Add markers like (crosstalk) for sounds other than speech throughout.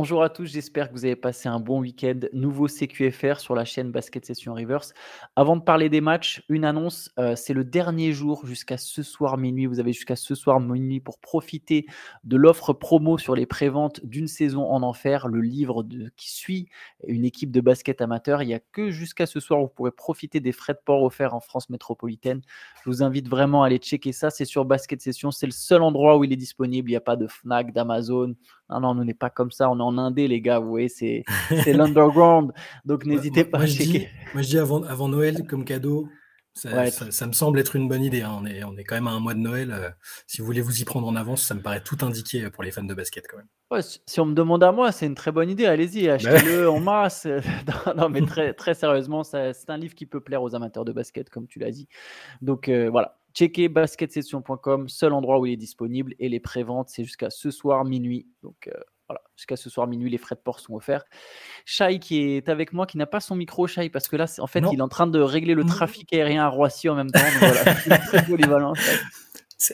Bonjour à tous, j'espère que vous avez passé un bon week-end. Nouveau CQFR sur la chaîne Basket Session Reverse. Avant de parler des matchs, une annonce, euh, c'est le dernier jour jusqu'à ce soir minuit. Vous avez jusqu'à ce soir minuit pour profiter de l'offre promo sur les préventes d'une saison en enfer, le livre qui suit une équipe de basket amateur. Il n'y a que jusqu'à ce soir où vous pourrez profiter des frais de port offerts en France métropolitaine. Je vous invite vraiment à aller checker ça. C'est sur Basket Session, c'est le seul endroit où il est disponible. Il n'y a pas de Fnac, d'Amazon. Non, non, on n'est pas comme ça. On est en Indé, les gars. Vous voyez, c'est (laughs) l'underground. Donc, n'hésitez pas moi, à checker. moi, je dis avant, avant Noël, comme cadeau, ça, ça, me semble être une bonne idée. Hein. On, est, on est quand même à un mois de Noël. Euh, si vous voulez vous y prendre en avance, ça me paraît tout indiqué pour les fans de basket quand même. Ouais, si on me demande à moi, c'est une très bonne idée. Allez-y, bah achetez-le (laughs) en masse. (laughs) non, mais très, très sérieusement, c'est un livre qui peut plaire aux amateurs de basket, comme tu l'as dit. Donc euh, voilà, checkez basketsession.com, seul endroit où il est disponible. Et les préventes, c'est jusqu'à ce soir minuit. Donc euh, voilà, jusqu'à ce soir minuit, les frais de port sont offerts. Shai qui est avec moi, qui n'a pas son micro, Shai, parce que là, en fait, il est en train de régler le trafic aérien à Roissy en même temps. voilà, (laughs) c'est polyvalent.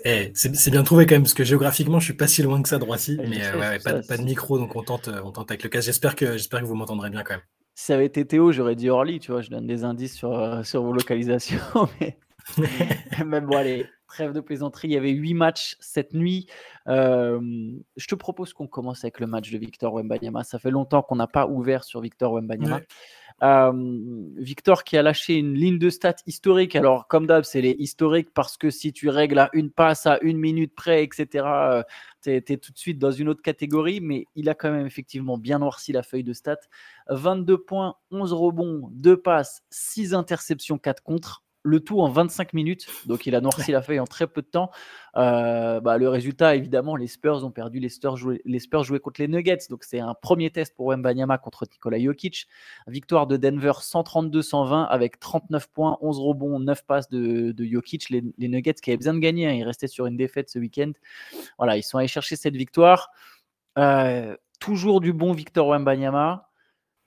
Eh, c'est bien trouvé quand même, parce que géographiquement, je suis pas si loin que ça de Roissy, mais euh, ouais, pas, pas, de micro, donc on tente, on tente avec le cas. J'espère que, que vous m'entendrez bien quand même. Si ça avait été Théo, j'aurais dit Orly, tu vois, je donne des indices sur, euh, sur vos localisations, (laughs) mais (laughs) même bon, allez, trêve de plaisanterie. Il y avait huit matchs cette nuit. Euh, je te propose qu'on commence avec le match de Victor Wembanyama. Ça fait longtemps qu'on n'a pas ouvert sur Victor Wembanyama. Euh, Victor qui a lâché une ligne de stats historique. Alors, comme d'hab, c'est les historiques parce que si tu règles à une passe à une minute près, etc., tu es, tout de suite dans une autre catégorie. Mais il a quand même effectivement bien noirci la feuille de stats. 22 points, 11 rebonds, 2 passes, 6 interceptions, 4 contre le tout en 25 minutes. Donc il a noirci la feuille en très peu de temps. Euh, bah, le résultat, évidemment, les Spurs ont perdu. Les Spurs jouaient, contre les Nuggets. Donc c'est un premier test pour Wembanyama contre Nikola Jokic. Victoire de Denver 132-120 avec 39 points, 11 rebonds, 9 passes de, Jokic. Les, Nuggets qui avaient besoin de gagner. Hein. Ils restaient sur une défaite ce week-end. Voilà, ils sont allés chercher cette victoire. Euh, toujours du bon Victor Wembanyama.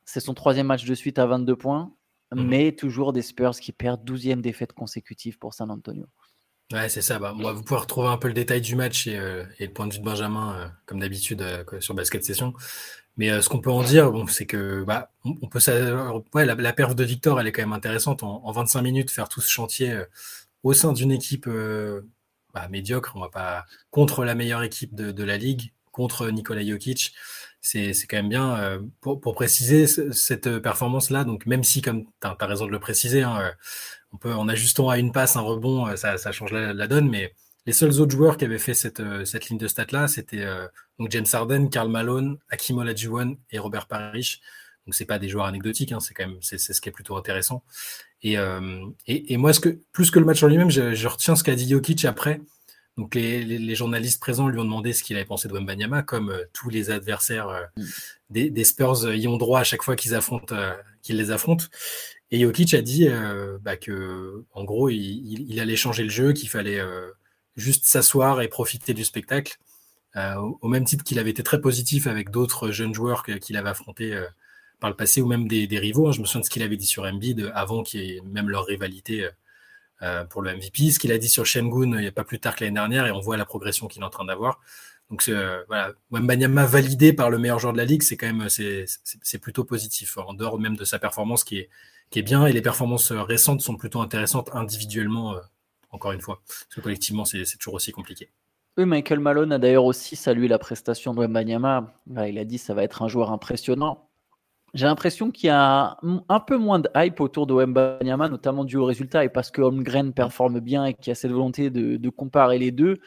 C'est son troisième match de suite à 22 points. Mmh mais toujours des Spurs qui perdent 12e défaite consécutive pour San Antonio. Ouais, c'est ça. Bah, vous pouvez retrouver un peu le détail du match et, euh, le point de vue de Benjamin, euh, comme d'habitude, euh, sur Basket Session. Mais ce qu'on peut en dire, bon, c'est que bah, on, peut ouais, la, la perf de Victor, elle est quand même intéressante. En, 25 minutes, faire tout ce chantier au sein d'une équipe bah, médiocre, on va pas contre la meilleure équipe de, de la ligue, contre Nikola Jokic c'est quand même bien. Euh, pour, pour, préciser cette performance-là, donc même si, comme tu as, raison de le préciser, hein, euh, on peut, en ajustant à une passe, un rebond, euh, ça, ça change la, donne, mais les seuls autres joueurs qui avaient fait cette, cette ligne de stats-là, c'était donc James Harden, Karl Malone, Hakim Olajuwon et Robert Parrish. Donc c'est pas des joueurs anecdotiques, hein, c'est quand même c'est ce qui est plutôt intéressant. Et, et, et, moi, ce que, plus que le match en lui-même, je, je, retiens ce qu'a dit Jokic après, donc les, journalistes présents lui ont demandé ce qu'il avait pensé de Wembanyama, comme euh, tous les adversaires euh, mm. des, Spurs euh, y ont droit à chaque fois qu'ils affrontent, qu'ils les affrontent. Et Jokic a dit bah, que, en gros, il, allait changer le jeu, qu'il fallait juste s'asseoir et profiter du spectacle, au même titre qu'il avait été très positif avec d'autres jeunes joueurs qu'il avait affrontés par le passé ou même des, rivaux. Hein. Je me souviens de ce qu'il avait dit sur Embiid avant qu'il y ait même leur rivalité pour le MVP. Ce qu'il a dit sur Shengun il n'y a pas plus tard que l'année dernière et on voit la progression qu'il est en train d'avoir. Donc euh, voilà, Wembanyama validé par le meilleur joueur de la ligue, c'est quand même c'est plutôt positif en dehors même de sa performance qui est qui est bien et les performances récentes sont plutôt intéressantes individuellement euh, encore une fois parce que collectivement c'est toujours aussi compliqué. Oui, Michael Malone a d'ailleurs aussi salué la prestation de Wembanyama. Il a dit ça va être un joueur impressionnant. J'ai l'impression qu'il y a un peu moins de hype autour de Wembanyama, notamment dû au résultat et parce que Holmgren performe bien et qu'il y a cette volonté de, comparer les deux.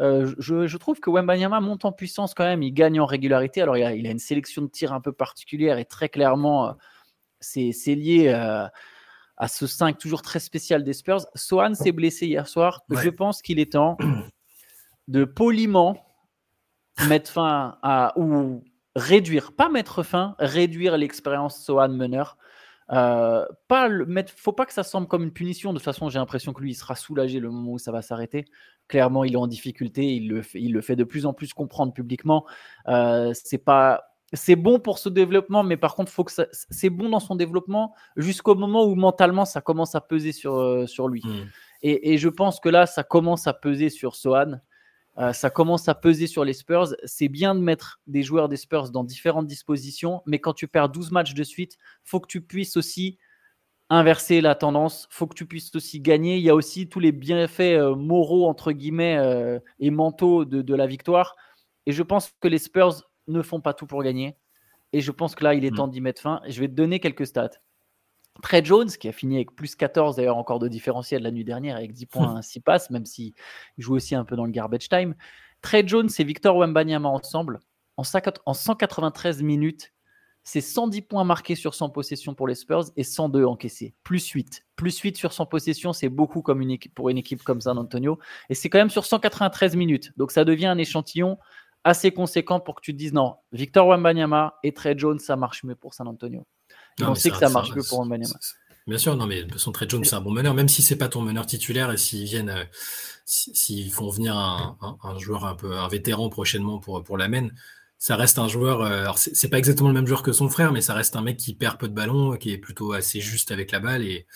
Euh, je, trouve que Wembanyama monte en puissance quand même, il gagne en régularité. Alors il a, il a une sélection de tirs un peu particulière et très clairement, euh, c'est lié euh, à ce 5 toujours très spécial des Spurs. Sohan s'est blessé hier soir. Je pense qu'il est temps de poliment mettre fin à, ou réduire, pas mettre fin, réduire l'expérience Sohan meneur. Euh, pas le mettre, faut pas que ça semble comme une punition. De toute façon, j'ai l'impression que lui, il sera soulagé le moment où ça va s'arrêter. Clairement, il est en difficulté. Il le fait, il le fait de plus en plus comprendre publiquement. Euh, c'est pas, c'est bon pour ce développement, mais par contre, faut que c'est bon dans son développement jusqu'au moment où mentalement ça commence à peser sur, euh, sur lui. Hmm. Et, et, je pense que là, ça commence à peser sur Sohan. Euh, ça commence à peser sur les Spurs. C'est bien de mettre des joueurs des Spurs dans différentes dispositions, mais quand tu perds 12 matchs de suite, faut que tu puisses aussi inverser la tendance, faut que tu puisses aussi gagner. Il y a aussi tous les bienfaits euh, moraux, entre guillemets, euh, et mentaux de, la victoire. Et je pense que les Spurs ne font pas tout pour gagner. Et je pense que là, il est mm. temps d'y mettre fin. Je vais te donner quelques stats. Trey Jones, qui a fini avec plus 14 d'ailleurs encore de différentiel la nuit dernière avec 10 points, (laughs) 6 passes, même s'il joue aussi un peu dans le garbage time. Trey Jones et Victor Wembanyama ensemble, en 193 minutes, c'est 110 points marqués sur 100 possessions pour les Spurs et 102 encaissés. Plus 8. Plus 8 sur 100 possessions, c'est beaucoup comme une pour une équipe comme San Antonio. Et c'est quand même sur 193 minutes. Donc ça devient un échantillon assez conséquent pour que tu te dises non, Victor Wembanyama et Trey Jones, ça marche mieux pour San Antonio on sait que ça marche mieux pour Wembanyama. Bien sûr, non, mais de toute Trey Jones, c'est un bon meneur, même si c'est pas ton meneur titulaire et s'ils viennent, euh, s'ils font venir un, joueur un peu, un vétéran prochainement pour, pour l'amène, ça reste un joueur, euh, alors c'est pas exactement le même joueur que son frère, mais ça reste un mec qui perd peu de ballons, qui est plutôt assez juste avec la balle et,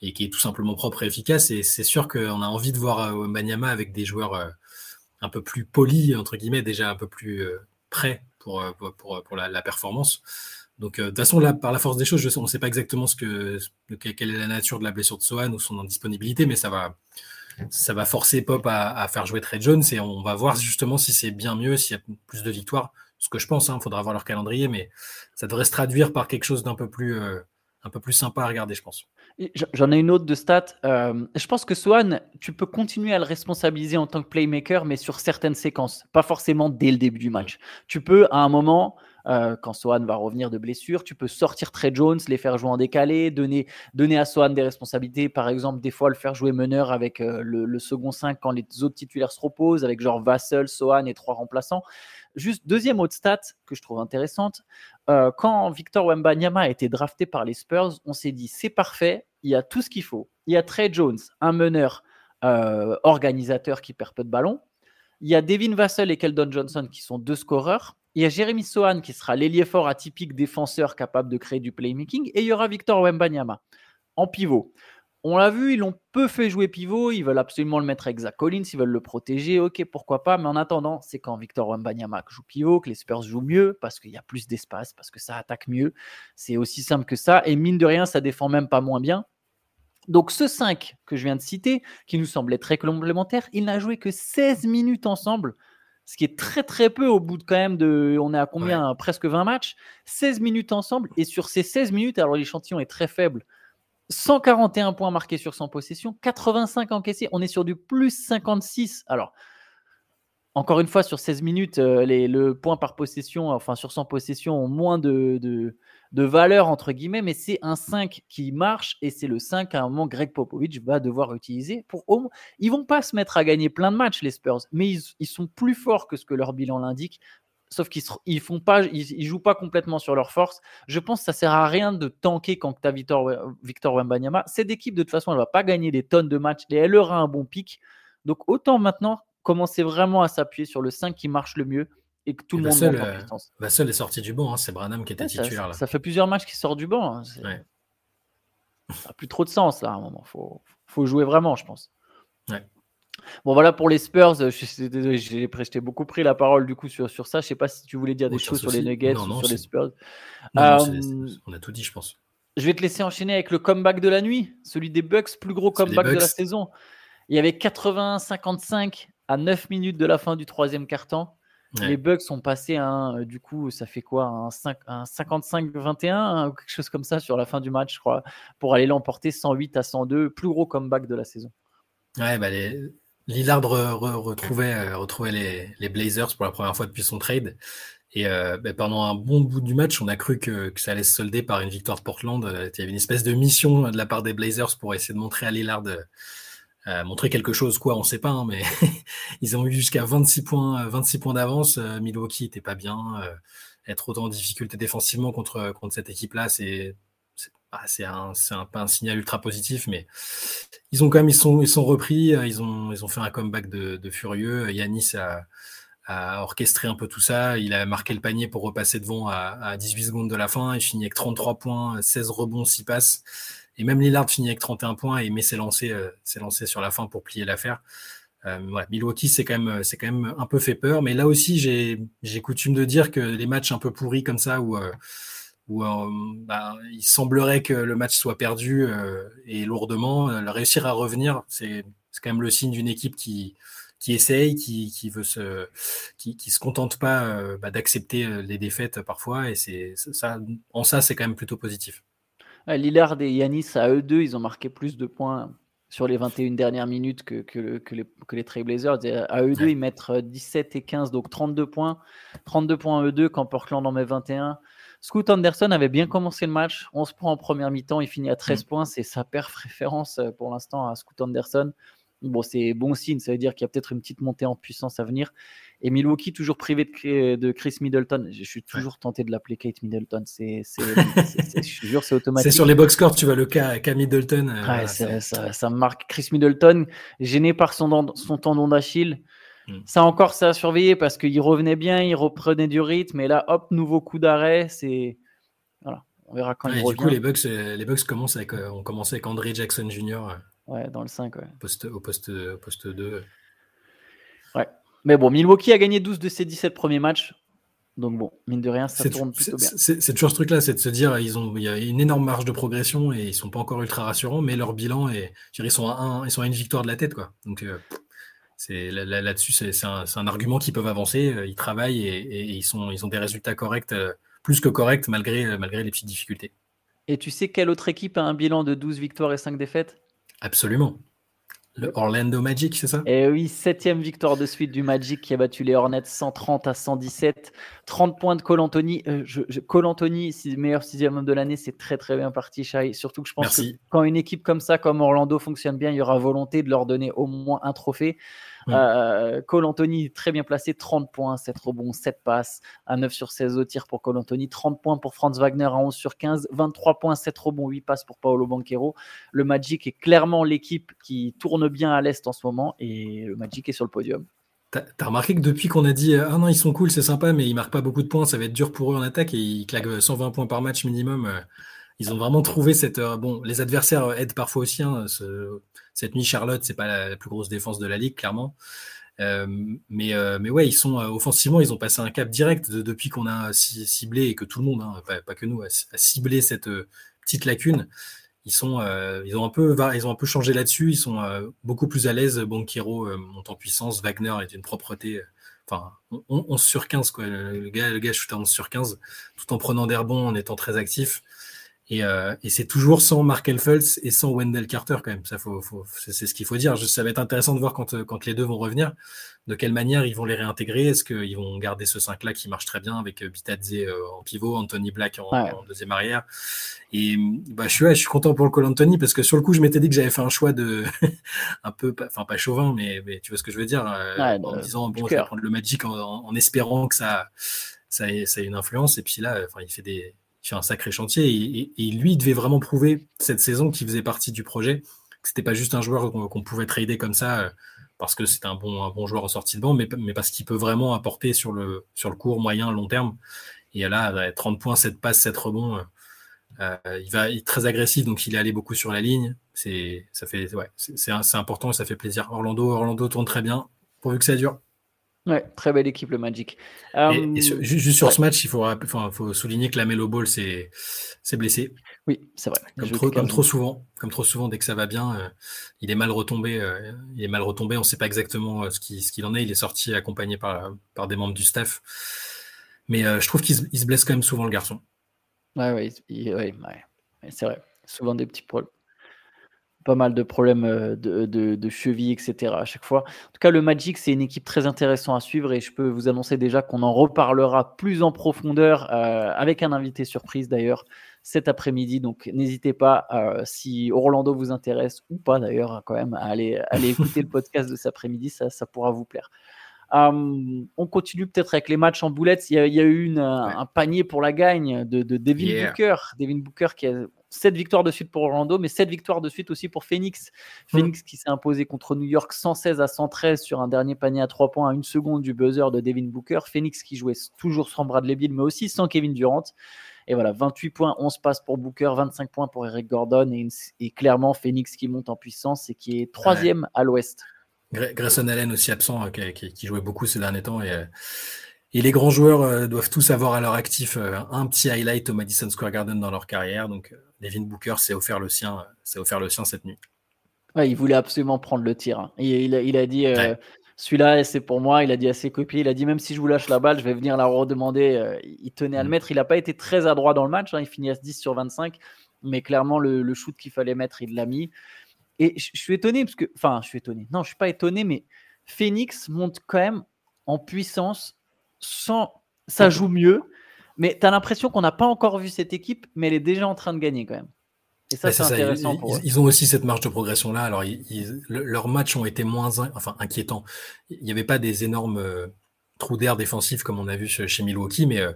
et qui est tout simplement propre et efficace. Et c'est sûr qu'on a envie de voir Wembanyama avec des joueurs un peu plus polis, entre guillemets, déjà un peu plus prêts pour, pour, pour, la performance. Donc, euh, de toute façon, là, par la force des choses, on ne sait pas exactement ce que, quelle est la nature de la blessure de Sohan ou son indisponibilité, mais ça va, ça va forcer Pop à, faire jouer Trey Jones et on va voir justement si c'est bien mieux, s'il y a plus de victoires. Ce que je pense, il hein, faudra voir leur calendrier, mais ça devrait se traduire par quelque chose d'un peu plus, euh, un peu plus sympa à regarder, je pense. J'en ai une autre de stats. Euh, je pense que Swan, tu peux continuer à le responsabiliser en tant que playmaker, mais sur certaines séquences, pas forcément dès le début du match. Tu peux, à un moment, euh, quand Swan va revenir de blessure. Tu peux sortir Trey Jones, les faire jouer en décalé, donner, donner à Swan des responsabilités. Par exemple, des fois, le faire jouer meneur avec euh, le, second 5 quand les autres titulaires se reposent, avec genre Vassell, Swan et trois remplaçants. Juste deuxième autre stat que je trouve intéressante. Euh, quand Victor Wembanyama a été drafté par les Spurs, on s'est dit c'est parfait, il y a tout ce qu'il faut. Il y a Trey Jones, un meneur organisateur qui perd peu de ballon. Il y a Devin Vassell et Keldon Johnson qui sont deux scoreurs. Il y a Jérémy Sohan qui sera l'ailier fort atypique défenseur capable de créer du playmaking. Et il y aura Victor Wembanyama en pivot. On l'a vu, ils l'ont peu fait jouer pivot. Ils veulent absolument le mettre avec Zach Collins. Ils veulent le protéger. Ok, pourquoi pas. Mais en attendant, c'est quand Victor Wembanyama joue pivot que les Spurs jouent mieux parce qu'il y a plus d'espace, parce que ça attaque mieux. C'est aussi simple que ça. Et mine de rien, ça défend même pas moins bien. Donc ce 5 que je viens de citer, qui nous semblait très complémentaire, il n'a joué que 16 minutes ensemble ce qui est très très peu au bout de quand même de. On est à combien Presque 20 matchs. 16 minutes ensemble. Et sur ces 16 minutes, alors l'échantillon est très faible. 141 points marqués sur 100 possessions, 85 encaissés. On est sur du plus 56. Alors, encore une fois, sur 16 minutes, euh, les, le point par possession, enfin sur 100 possessions, ont moins de, de valeur, entre guillemets, mais c'est un 5 qui marche et c'est le 5 à un moment Greg Popovich va devoir utiliser pour au Ils vont pas se mettre à gagner plein de matchs, les Spurs, mais ils, sont plus forts que ce que leur bilan l'indique. Sauf qu'ils ils font pas, ils, jouent pas complètement sur leur force. Je pense que ça sert à rien de tanker quand tu as Victor, Wembanyama. Cette équipe, de toute façon, elle va pas gagner des tonnes de matchs et elle aura un bon pic. Donc autant maintenant commencer vraiment à s'appuyer sur le 5 qui marche le mieux et que tout le monde monte en euh, puissance. seule est sorti du banc, hein, c'est Branham qui était titulaire. Ça, là. ça, fait plusieurs matchs qu'il sort du banc. Hein, ça n'a plus trop de sens là à un moment. Faut, faut jouer vraiment, je pense. Bon voilà pour les Spurs, j'ai beaucoup pris la parole du coup sur, sur ça. Je sais pas si tu voulais dire des choses sur les Nuggets ou sur les Spurs. Euh, on a tout dit, je pense. Je vais te laisser enchaîner avec le comeback de la nuit, celui des Bucks, plus gros comeback de la saison. Il y avait 80-55 à 9 minutes de la fin du troisième quart-temps. Les Bucks sont passés à un, euh, du coup, ça fait quoi Un, 55-21 ou quelque chose comme ça sur la fin du match, je crois, pour aller l'emporter 108 à 102, plus gros comeback de la saison. Ouais, bah les... Lillard retrouvait, euh, retrouvait les, Blazers pour la première fois depuis son trade. Et euh, bah, pendant un bon bout du match, on a cru que, que, ça allait se solder par une victoire de Portland. Il y avait une espèce de mission de la part des Blazers pour essayer de montrer à Lillard euh, montrer quelque chose, quoi, on sait pas, hein, mais (laughs) ils ont eu jusqu'à 26 points, 26 points d'avance. Euh, Milwaukee était pas bien. Euh, être autant en difficulté défensivement contre, contre cette équipe-là, c'est c'est un, un, pas un signal ultra positif, mais ils ont quand même ils sont, ils sont repris, ils ont, ils ont fait un comeback de, de furieux. Yanis a, a, orchestré un peu tout ça. Il a marqué le panier pour repasser devant à, à 18 secondes de la fin. Il finit avec 33 points, 16 rebonds, 6 passes. Et même Lillard finit avec 31 points et met ses lancers, euh, lancers sur la fin pour plier l'affaire. Milwaukee, c'est quand, même, quand même un peu fait peur. Mais là aussi, j'ai coutume de dire que les matchs un peu pourris comme ça, où, où bah, il semblerait que le match soit perdu et lourdement, réussir à revenir, c'est quand même le signe d'une équipe qui, qui essaye, qui, qui veut se, qui, qui se contente pas euh, bah, d'accepter euh, les défaites parfois, et c'est ça, en ça, c'est quand même plutôt positif. Lillard et Yanis, à eux deux, ils ont marqué plus de points sur les 21 dernières minutes que, que, que les, que les Trailblazers. À eux deux, ils mettent 17 euh, et 15, donc 32 points. 32 points à eux deux quand Portland en met 21. Scoot Anderson avait bien commencé le match. 11 points en première mi-temps. Il finit à 13 mm. points. C'est sa perf référence pour l'instant à Scoot Anderson. Bon, c'est bon signe, ça veut dire qu'il y a peut-être une petite montée en puissance à venir. Et Milwaukee, toujours privé de, Chris Middleton. Je suis toujours tenté de l'appeler Kate Middleton. C'est, je jure, c'est automatique. C'est sur les box scores, tu vois le cas, cas Middleton. Euh, ça, me marque. Chris Middleton, gêné par son, son tendon d'Achille. Hmm. Ça encore, ça a surveillé parce qu'il revenait bien, il reprenait du rythme. Et là, hop, nouveau coup d'arrêt. C'est. Voilà. On verra quand il revient. Du coup, les Bucks, euh, les Bucks commencent avec, euh, ont commencé avec André Jackson Jr. Ouais, dans le 5, ouais. Poste, au poste, poste 2. Ouais. Mais bon, Milwaukee a gagné 12 de ses 17 premiers matchs. Donc bon, mine de rien, ça tourne plutôt bien. C'est toujours ce truc-là, c'est de se dire, ils ont, il y a une énorme marge de progression et ils sont pas encore ultra rassurants, mais leur bilan est, ils sont à un, ils sont à une victoire de la tête, quoi. Donc euh, c'est là-dessus, c'est un, un, argument qu'ils peuvent avancer. Euh, ils travaillent et, ils sont, ils ont des résultats corrects, euh, plus que corrects malgré, malgré les petites difficultés. Et tu sais quelle autre équipe a un bilan de 12 victoires et 5 défaites? Absolument. Le Orlando Magic, c'est ça? Eh oui, septième victoire de suite du Magic qui a battu les Hornets 130 à 117. 30 points de Cole Anthony. Euh, Cole Anthony, meilleur sixième homme de l'année, c'est très très bien parti, Shai. Surtout que je pense que quand une équipe comme ça, comme Orlando, fonctionne bien, il y aura volonté de leur donner au moins un trophée. Euh, Cole Anthony, très bien placé, 30 points, 7 rebonds, 7 passes, à 9 sur 16 au tir pour Cole Anthony, 30 points pour Franz Wagner à 11 sur 15, 23 points, 7 rebonds, 8 passes pour Paolo Banquero. Le Magic est clairement l'équipe qui tourne bien à l'Est en ce moment et le Magic est sur le podium. T'as remarqué que depuis qu'on a dit ah non ils sont cool c'est sympa mais ils marquent pas beaucoup de points ça va être dur pour eux en attaque et ils claquent 120 points par match minimum euh, ils ont vraiment trouvé cette euh, bon les adversaires aident parfois aussi hein, ce, cette nuit, Charlotte, c'est pas la, plus grosse défense de la ligue, clairement. Euh, mais, euh, mais ouais, ils sont euh, offensivement, ils ont passé un cap direct depuis qu'on a ciblé et que tout le monde, hein, pas, que nous, a, ciblé cette petite lacune. Ils sont, ils ont un peu, ils ont un peu changé là-dessus. Ils sont beaucoup plus à l'aise. Banquero monte en puissance. Wagner est une propreté. Enfin, 11 sur 15 quoi. Le gars, le gars shoot à 11 sur 15, tout en prenant des rebonds, en étant très actif. Euh, et, c'est toujours sans Mark Elfels et sans Wendell Carter quand même. Ça, faut, c'est ce qu'il faut dire. ça va être intéressant de voir quand, euh, quand les deux vont revenir, de quelle manière ils vont les réintégrer. Est-ce qu'ils vont garder ce 5-là qui marche très bien avec euh, Bitadze en pivot, Anthony Black en, deuxième arrière? Et bah, je, suis, je suis content pour le Col Anthony parce que sur le coup, je m'étais dit que j'avais fait un choix de (laughs) un peu, enfin pas chauvin, mais, mais, tu vois ce que je veux dire, en disant bon, je vais prendre le Magic en, espérant que ça, ça, ait, ça ait une influence. Et puis là, enfin, il fait des sur un sacré chantier. Et, lui, il devait vraiment prouver cette saison qu'il faisait partie du projet, que c'était pas juste un joueur qu'on pouvait trader comme ça euh, parce que c'est un bon, joueur en sortie de banc, mais, parce qu'il peut vraiment apporter sur le, court, moyen, long terme. Et là, 30 points, 7 passes, 7 rebonds. Euh, il va être très agressif, donc il est allé beaucoup sur la ligne. C'est, ça fait, ouais, c'est, important et ça fait plaisir. Orlando, Orlando tourne très bien, pourvu que ça dure. Ouais, très belle équipe le Magic. Et, juste sur ce match, il faut, faut souligner que la Melo Ball s'est blessé. Oui, c'est vrai. Comme trop, comme trop, souvent, comme trop souvent, dès que ça va bien, euh, il est mal retombé. Euh, il est mal retombé. On ne sait pas exactement euh, ce qu'il ce en est. Il est sorti accompagné par, par des membres du staff. Mais je trouve qu'il se, blesse quand même souvent le garçon. Ouais, ouais, ouais, c'est vrai. Souvent des petits problèmes pas mal de problèmes euh, de, de, cheville, etc. à chaque fois. En tout cas, le Magic, c'est une équipe très intéressante à suivre et je peux vous annoncer déjà qu'on en reparlera plus en profondeur euh, avec un invité surprise d'ailleurs cet après-midi. Donc n'hésitez pas, euh, si Orlando vous intéresse ou pas d'ailleurs, quand même, à aller, aller écouter le (laughs) podcast de cet après-midi, ça, ça pourra vous plaire. On continue peut-être avec les matchs en boulettes. Il y a, eu une, un panier pour la gagne de, de Devin Booker. Devin Booker qui a 7 victoires de suite pour Orlando, mais 7 victoires de suite aussi pour Phoenix. Mm. Phoenix qui s'est imposé contre New York 116 à 113 sur un dernier panier à 3 points à une seconde du buzzer de Devin Booker. Phoenix qui jouait toujours sans Bradley Bill, mais aussi sans Kevin Durant. Et voilà, 28 points, 11 passes pour Booker, 25 points pour Eric Gordon et, clairement Phoenix qui monte en puissance et qui est troisième à l'ouest. Grayson Allen aussi absent, qui, jouait beaucoup ces derniers temps. Et, et les grands joueurs doivent tous avoir à leur actif un petit highlight au Madison Square Garden dans leur carrière. Donc, Devin Booker s'est offert le sien, s'est offert le sien cette nuit. Ouais, il voulait absolument prendre le tir. Hein. Il, il, a dit celui-là, c'est pour moi. Il a dit à ses copies, il a dit même si je vous lâche la balle, je vais venir la redemander. Euh, il tenait à le mm. mettre. Il n'a pas été très adroit dans le match. Hein. Il finit à 10 sur 25. Mais clairement, le, shoot qu'il fallait mettre, il l'a mis. Et je, suis étonné parce que. Enfin, je suis étonné. Non, je suis pas étonné, mais Phoenix monte quand même en puissance sans. Ça joue mieux. Mais tu as l'impression qu'on n'a pas encore vu cette équipe, mais elle est déjà en train de gagner quand même. Et ça, c'est intéressant. Ils, ont aussi cette marge de progression-là. Alors, leurs matchs ont été moins enfin, inquiétants. Il n'y avait pas des énormes euh, trous d'air défensifs comme on a vu chez, Milwaukee, mais, euh,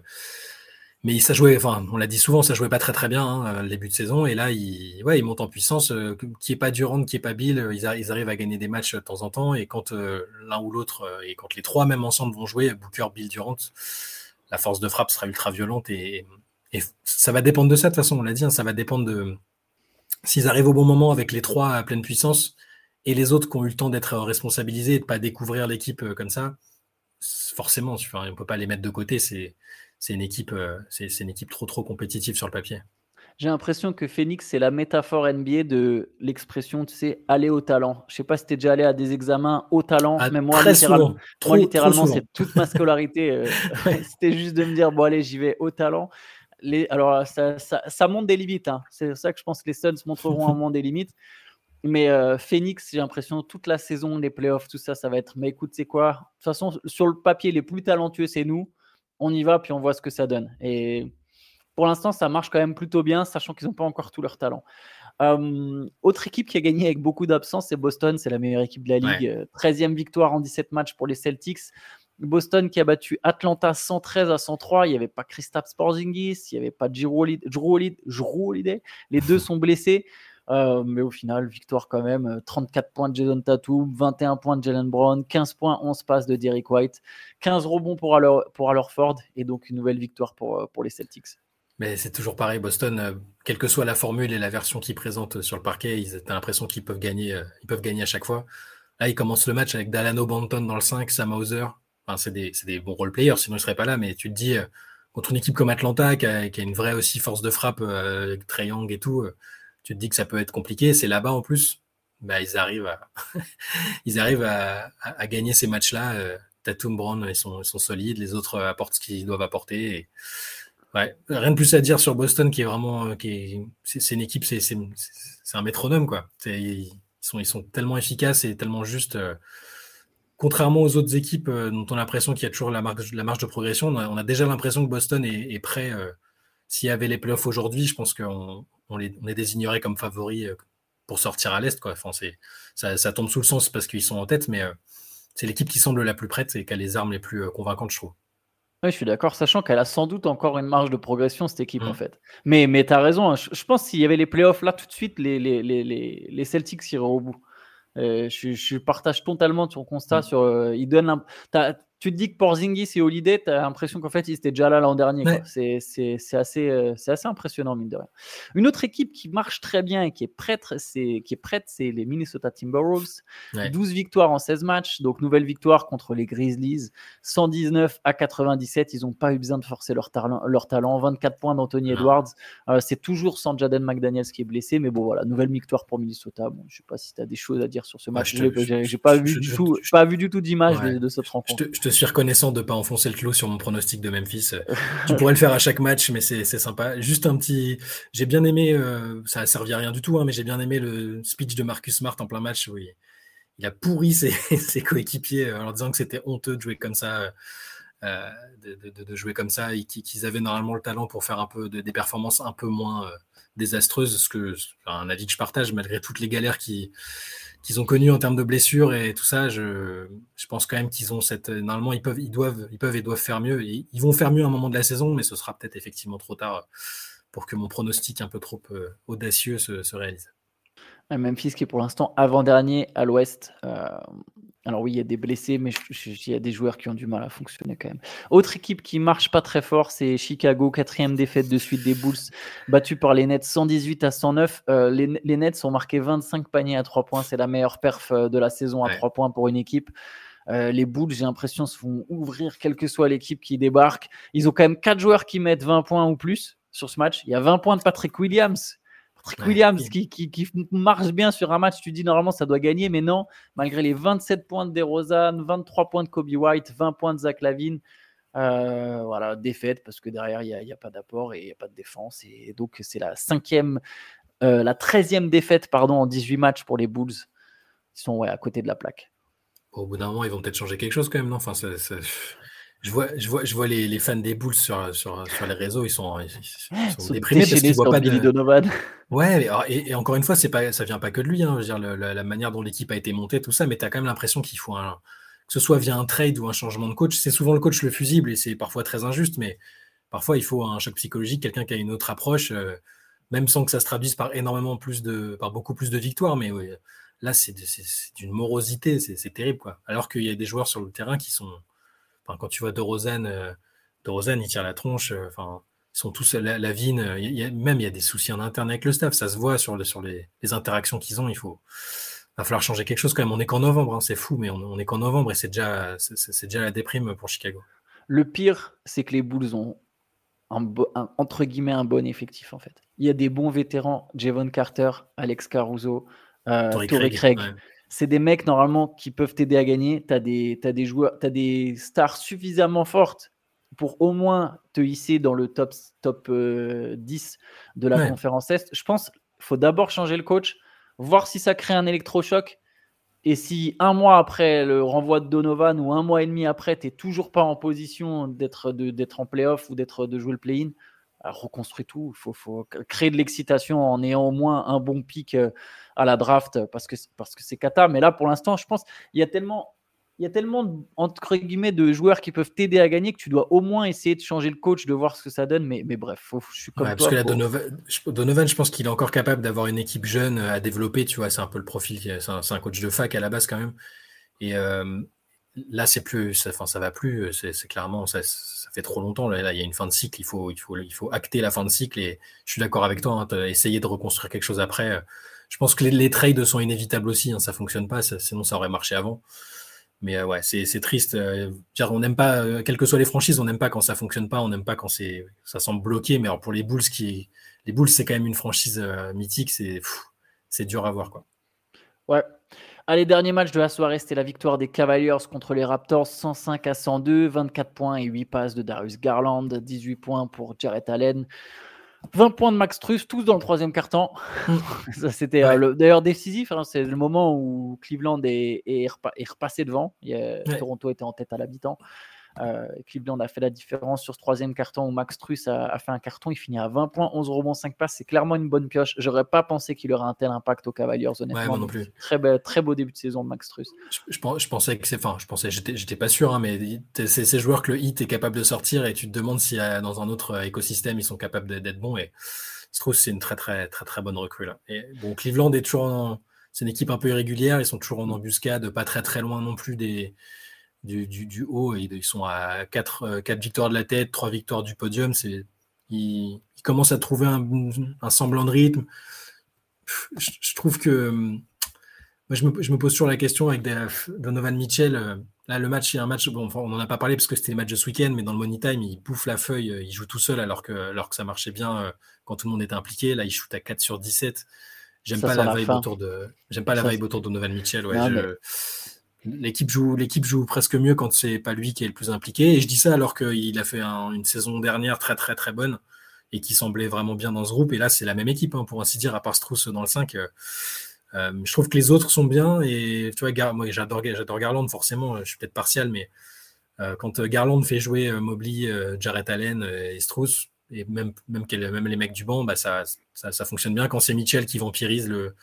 mais ça jouait, enfin, on l'a dit souvent, ça jouait pas très très bien hein, le début de saison. Et là, ils, ouais, ils montent en puissance. Euh, qui est pas Durant, qui est pas Bill, ils, arrivent à gagner des matchs de temps en temps. Et quand l'un ou l'autre, et quand les trois même ensemble vont jouer, Booker, Bill, Durant, la force de frappe sera ultra violente et, ça va dépendre de ça de toute façon. On l'a dit, hein, ça va dépendre de s'ils arrivent au bon moment avec les trois à pleine puissance et les autres qui ont eu le temps d'être responsabilisés et de pas découvrir l'équipe euh, comme ça, forcément, on peut pas les mettre de côté. C'est une, équipe, euh, c'est une équipe trop, trop compétitive sur le papier. J'ai l'impression que Phoenix, c'est la métaphore NBA de l'expression, tu sais, aller au talent. Je sais pas si tu es déjà allé à des examens au talent, ah, mais moi, littéralement, moi, littéralement c'est toute ma (laughs) scolarité. Euh, (laughs) c'était juste de me dire, bon, allez, j'y vais au talent alors, ça, monte des limites. Hein. C'est ça que je pense que les Suns montreront un (laughs) moment des limites. Mais euh, Phoenix, j'ai l'impression, toute la saison, les playoffs, tout ça, ça va être. Mais écoute, c'est quoi? De toute façon, sur le papier, les plus talentueux, c'est nous. On y va, puis on voit ce que ça donne. Et pour l'instant, ça marche quand même plutôt bien, sachant qu'ils n'ont pas encore tout leur talent. autre équipe qui a gagné avec beaucoup d'absence, c'est Boston. C'est la meilleure équipe de la ligue. 13e victoire en 17 matchs pour les Celtics. Boston qui a battu Atlanta 113 à 103. Il n'y avait pas Kristaps Porzingis, il n'y avait pas Drew Holiday. Les deux (laughs) sont blessés. Euh, mais au final, victoire quand même. 34 points de Jason Tatum, 21 points de Jalen Brown, 15 points, 11 passes de Derrick White, 15 rebonds pour, alors, Ford et donc une nouvelle victoire pour, euh, pour les Celtics. Mais c'est toujours pareil, Boston, euh, quelle que soit la formule et la version qu'ils présentent sur le parquet, ils ont l'impression qu'ils peuvent gagner, peuvent gagner à chaque fois. Là, ils commencent le match avec Dalano Banton dans le 5, Sam Hauser, c'est des, bons role-players, sinon ils ne seraient pas là. Mais tu te dis, euh, contre une équipe comme Atlanta, qui a, une vraie aussi force de frappe, euh, Trey Young et tout, euh, tu te dis que ça peut être compliqué. C'est là-bas en plus, bah, ils arrivent à, (laughs) ils arrivent à, gagner ces matchs-là. Tatum, Brown, ils sont, sont, solides. Les autres apportent ce qu'ils doivent apporter. ouais, rien de plus à dire sur Boston, qui est vraiment, qui c'est, une équipe, c'est, un métronome quoi. Ils sont, ils sont tellement efficaces et tellement justes contrairement aux autres équipes euh, dont on a l'impression qu'il y a toujours la marge, de progression, on a, déjà l'impression que Boston est, prêt. Euh, s'il y avait les playoffs aujourd'hui, je pense qu'on on les, désignerait comme favoris euh, pour sortir à l'Est. Enfin, ça, ça, tombe sous le sens parce qu'ils sont en tête, mais c'est l'équipe qui semble la plus prête et qui a les armes les plus convaincantes, je trouve. Oui, je suis d'accord, sachant qu'elle a sans doute encore une marge de progression, cette équipe, en mmh. fait. Mais, mais tu as raison, hein, je, pense qu'il y avait les playoffs là tout de suite, les, les, les, les Celtics iraient au bout. Euh, je, je, partage totalement ton constat mmh. sur. Euh, il donne tu te dis que Porzingis et Holiday, tu as l'impression qu'en fait, ils étaient déjà là l'an dernier. C'est assez, euh, assez impressionnant, mine de rien. Une autre équipe qui marche très bien et qui est prête, c'est les Minnesota Timberwolves. 12 victoires en 16 matchs, donc nouvelle victoire contre les Grizzlies. 119 à 97, ils n'ont pas eu besoin de forcer leur, talent. Leur talent. 24 points d'Anthony Edwards. Euh, c'est toujours sans Jaden McDaniels qui est blessé, mais bon, voilà, nouvelle victoire pour Minnesota. Bon, je ne sais pas si tu as des choses à dire sur ce bah, match. Je J'ai pas, vu du tout, pas vu du tout d'image de, cette rencontre je suis reconnaissant de ne pas enfoncer le clou sur mon pronostic de Memphis. (laughs) tu pourrais le faire à chaque match, mais c'est sympa. Juste un petit. J'ai bien aimé, euh, ça a servi à rien du tout, hein, mais j'ai bien aimé le speech de Marcus Smart en plein match où il, a pourri (laughs) ses, ses coéquipiers en leur disant que c'était honteux de jouer comme ça. Euh, de, jouer comme ça et qu'ils avaient normalement le talent pour faire un peu des performances un peu moins euh, désastreuses, ce que un avis que je partage malgré toutes les galères qui qu'ils ont connu en termes de blessures et tout ça, je, pense quand même qu'ils ont cette. Normalement, ils peuvent, ils doivent, ils peuvent et doivent faire mieux. ils vont faire mieux à un moment de la saison, mais ce sera peut-être effectivement trop tard pour que mon pronostic un peu trop euh, audacieux se réalise. Memphis qui est pour l'instant avant-dernier à l'ouest. Euh, Alors oui, il y a des blessés, mais il y a des joueurs qui ont du mal à fonctionner quand même. Autre équipe qui marche pas très fort, c'est Chicago, quatrième défaite de suite des Bulls, battu par les Nets 118 à 109. Euh, les, Nets ont marqué 25 paniers à 3 points, c'est la meilleure perf euh, de la saison à 3 points pour une équipe. Euh, les Bulls, j'ai l'impression, se font ouvrir quelle que soit l'équipe qui débarque. Ils ont quand même 4 joueurs qui mettent 20 points ou plus sur ce match. Il y a 20 points de Patrick Williams. Patrick Williams qui, qui, marche bien sur un match, tu dis normalement ça doit gagner, mais non, malgré les 27 points de DeRozan, 23 points de Kobe White, 20 points de Zach Lavine. Euh, voilà, défaite parce que derrière il n'y a, pas d'apport et il n'y a pas de défense. Et donc c'est la cinquième, euh, la treizième défaite pardon, en 18 matchs pour les Bulls. Ils sont ouais, à côté de la plaque. Au bout d'un moment, ils vont peut-être changer quelque chose quand même, non? Enfin, je vois, je vois, je vois les, les, fans des Bulls sur, sur, sur les réseaux, ils sont, ils, sont, déprimés parce qu'ils voient pas de. Donovan. Ouais, et, encore une fois, c'est pas, ça vient pas que de lui. Hein, je veux dire, la, manière dont l'équipe a été montée, tout ça, mais tu as quand même l'impression qu'il faut un, que ce soit via un trade ou un changement de coach. C'est souvent le coach le fusible et c'est parfois très injuste, mais parfois il faut un choc psychologique, quelqu'un qui a une autre approche, euh, même sans que ça se traduise par énormément plus de, par beaucoup plus de victoires. Mais là, c'est d'une morosité, c'est terrible, quoi. Alors qu'il y a des joueurs sur le terrain qui sont quand tu vois De Rosanne, euh, de il tire la tronche. Euh, enfin, ils sont tous la, la vine. Euh, même il y a des soucis en interne avec le staff. Ça se voit sur, sur les, interactions qu'ils ont. Il faut, va falloir changer quelque chose quand même. On n'est qu'en novembre, hein, c'est fou, mais on, n'est qu'en novembre et c'est déjà, c'est déjà la déprime pour Chicago. Le pire, c'est que les Bulls ont un, entre guillemets un bon effectif en fait. Il y a des bons vétérans, Javon Carter, Alex Caruso, euh, Craig c'est des mecs normalement qui peuvent t'aider à gagner. Tu as des, des joueurs, as des stars suffisamment fortes pour au moins te hisser dans le top, top 10 euh, de la conférence Est. Je pense qu'il faut d'abord changer le coach, voir si ça crée un électrochoc. Et si un mois après le renvoi de Donovan ou un mois et demi après, tu n'es toujours pas en position d'être en playoff ou d'être de jouer le play-in, reconstruit tout. Il faut, créer de l'excitation en ayant au moins un bon pic euh, à la draft parce que parce que c'est kata. Mais là, pour l'instant, je pense il y a tellement il y a tellement entre guillemets de joueurs qui peuvent t'aider à gagner que tu dois au moins essayer de changer le coach, de voir ce que ça donne. Mais, mais bref, je suis comme Parce que Donovan, je pense qu'il est encore capable d'avoir une équipe jeune à développer. Tu vois, c'est un peu le profil. C'est un, coach de fac à la base quand même. Et euh, là, c'est plus, ça, enfin, va plus. C'est clairement, ça, ça, fait trop longtemps. Là, il y a une fin de cycle. Il faut, acter la fin de cycle. Et je suis d'accord avec toi. Hein, essayer de reconstruire quelque chose après. Je pense que les, trades sont inévitables aussi. Hein, ça fonctionne pas. sinon, ça aurait marché avant. Mais euh, ouais, c'est triste. Euh, on n'aime pas, euh, quelles que soient les franchises, on n'aime pas quand ça fonctionne pas. On n'aime pas quand c'est, ça semble bloqué. Mais pour les Bulls, qui, les Bulls, c'est quand même une franchise mythique. C'est, c'est dur à voir, quoi. Ouais, Allez, dernier match de la soirée, c'était la victoire des Cavaliers contre les Raptors, 105 à 102, 24 points et 8 passes de Darius Garland, 18 points pour Jarrett Allen. 20 points de Max Truss, tous dans le troisième quart-temps. (laughs) Ça, c'était euh, d'ailleurs décisif. Hein, c'est le moment où Cleveland est, est, repassé devant. Toronto était en tête à l'habitant. Euh, Cleveland a fait la différence sur ce troisième carton où Max Truss a, fait un carton. Il finit à 20 points, 11 rebonds, 5 passes. C'est clairement une bonne pioche. J'aurais pas pensé qu'il aurait un tel impact aux Cavaliers, honnêtement. non plus. Très, très beau début de saison de Max Truss. Je, je, pensais que c'est. Enfin, je pensais, j'étais pas sûr, hein, mais c'est ces joueurs que le hit est capable de sortir et tu te demandes si dans un autre écosystème ils sont capables d'être bons. Et Truss, c'est une très, très, très, très bonne recrue. Là. Et bon, Cleveland est toujours C'est une équipe un peu irrégulière. Ils sont toujours en embuscade, pas très, très loin non plus des du, haut. Et ils sont à 4, euh, victoires de la tête, 3 victoires du podium. C'est, ils, commencent à trouver un, semblant de rythme. Je, trouve que. Moi, je me, pose toujours la question avec Donovan Mitchell. Euh, là, le match, il y a un match. Bon, on n'en a pas parlé parce que c'était les matchs de ce week-end, mais dans le Money Time, il bouffe la feuille, euh, il joue tout seul alors que, alors que ça marchait bien quand tout le monde était impliqué. Là, il shoot à 4 sur 17. J'aime pas, la vibe autour de. J'aime pas la vibe autour de Donovan Mitchell. Ouais, l'équipe joue, l'équipe joue presque mieux quand c'est pas lui qui est le plus impliqué. Et je dis ça alors qu'il a fait une saison dernière très très très bonne et qui semblait vraiment bien dans ce groupe. Et là, c'est la même équipe, hein, pour ainsi dire, à part Strauss dans le 5. Euh, euh, je trouve que les autres sont bien. Et tu vois, moi, j'adore, j'adore Garland, forcément. Je suis peut-être partial, mais euh, quand Garland fait jouer Mobley, Jarrett Allen et Strauss, et même, même, les mecs du banc, bah, ça, ça, fonctionne bien. Quand c'est Mitchell qui vampirise le,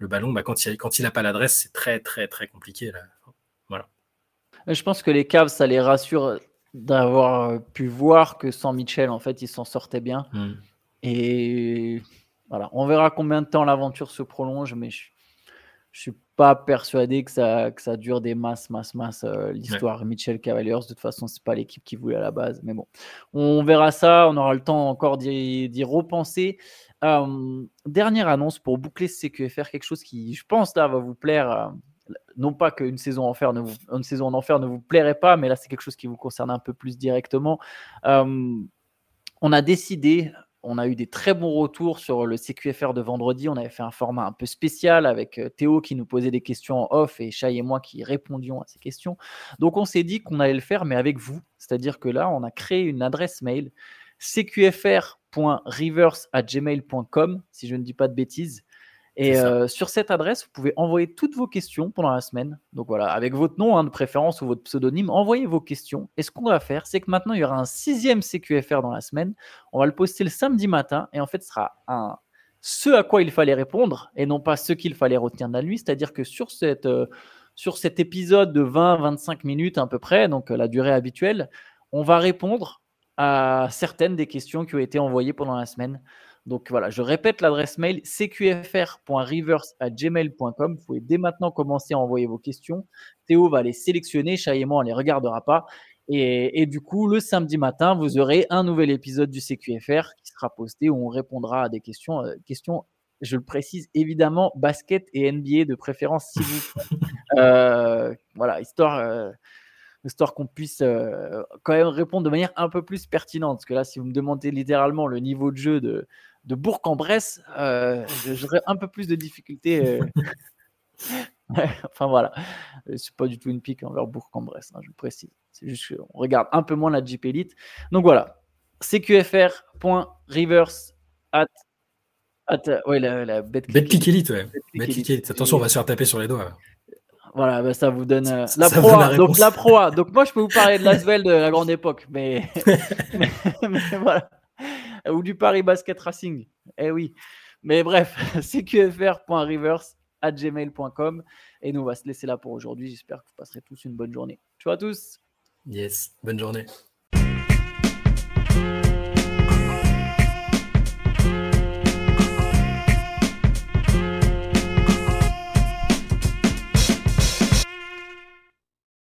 le ballon, bah, quand il quand il n'a pas l'adresse, c'est très très très compliqué. Là. Je pense que les Cavs, ça les rassure d'avoir pu voir que sans Mitchell, en fait, ils s'en sortaient bien. Hmm. Et voilà, on verra combien de temps l'aventure se prolonge, mais je, je suis pas persuadé que ça, que ça dure des masses, masses, masses. Euh, l'histoire Mitchell Cavaliers, de toute façon, c'est pas l'équipe qui voulait à la base. Mais bon, on verra ça. On aura le temps encore d'y repenser. Euh, dernière annonce pour boucler ce CQFR, quelque chose qui, je pense, là, va vous plaire. Euh, non pas qu'une saison, en enfer ne vous, une saison en enfer ne vous plairait pas, mais là, c'est quelque chose qui vous concerne un peu plus directement. on a décidé on a eu des très bons retours sur le CQFR de vendredi. On avait fait un format un peu spécial avec euh, Théo qui nous posait des questions en off et Chai et moi qui répondions à ces questions. Donc on s'est dit qu'on allait le faire, mais avec vous. C'est-à-dire que là, on a créé une adresse mail cqfr.reverse@gmail.com, si je ne dis pas de bêtises. Et euh, sur cette adresse, vous pouvez envoyer toutes vos questions pendant la semaine. Donc voilà, avec votre nom hein, de préférence ou votre pseudonyme, envoyez vos questions. Et ce qu'on va faire, c'est que maintenant, il y aura un sixième CQFR dans la semaine. On va le poster le samedi matin. Et en fait, ce sera un ce à quoi il fallait répondre et non pas ce qu'il fallait retenir de la nuit. C'est-à-dire que sur, cette, euh, sur cet épisode de 20-25 minutes à peu près, donc euh, la durée habituelle, on va répondre à certaines des questions qui ont été envoyées pendant la semaine. Donc voilà, je répète l'adresse mail cqfr.reverse.gmail.com. Vous pouvez dès maintenant commencer à envoyer vos questions. Théo va les sélectionner, Chai et moi, on ne les regardera pas. Et, du coup, le samedi matin, vous aurez un nouvel épisode du CQFR qui sera posté où on répondra à des questions. Euh, questions je le précise évidemment, basket et NBA de préférence, si vous (laughs) euh, voilà, histoire. Euh, histoire qu'on puisse quand même répondre de manière un peu plus pertinente. Parce que là, si vous me demandez littéralement le niveau de jeu de, de Bourg-en-Bresse, euh, j'aurais un peu plus de difficultés. Euh. (laughs) enfin voilà, c'est pas du tout une pique envers Bourg-en-Bresse, hein, je précise. C'est juste qu'on regarde un peu moins la Jeep Elite. Donc voilà, cqfr.reverse at, ouais, la, la BetClick Elite, ouais. Elite. Attention, on va se faire taper sur les doigts. Voilà, bah, ça vous donne euh, la proie. Donc la proie. Donc moi, je peux vous parler de (laughs) l'Asvel de la grande époque, mais, (laughs) mais voilà. Ou du Paris Basket Racing. Eh oui. Mais bref, (laughs) cqfr.reverse.gmail.com et nous on va se laisser là pour aujourd'hui. J'espère que vous passerez tous une bonne journée. Ciao à tous. Yes, bonne journée.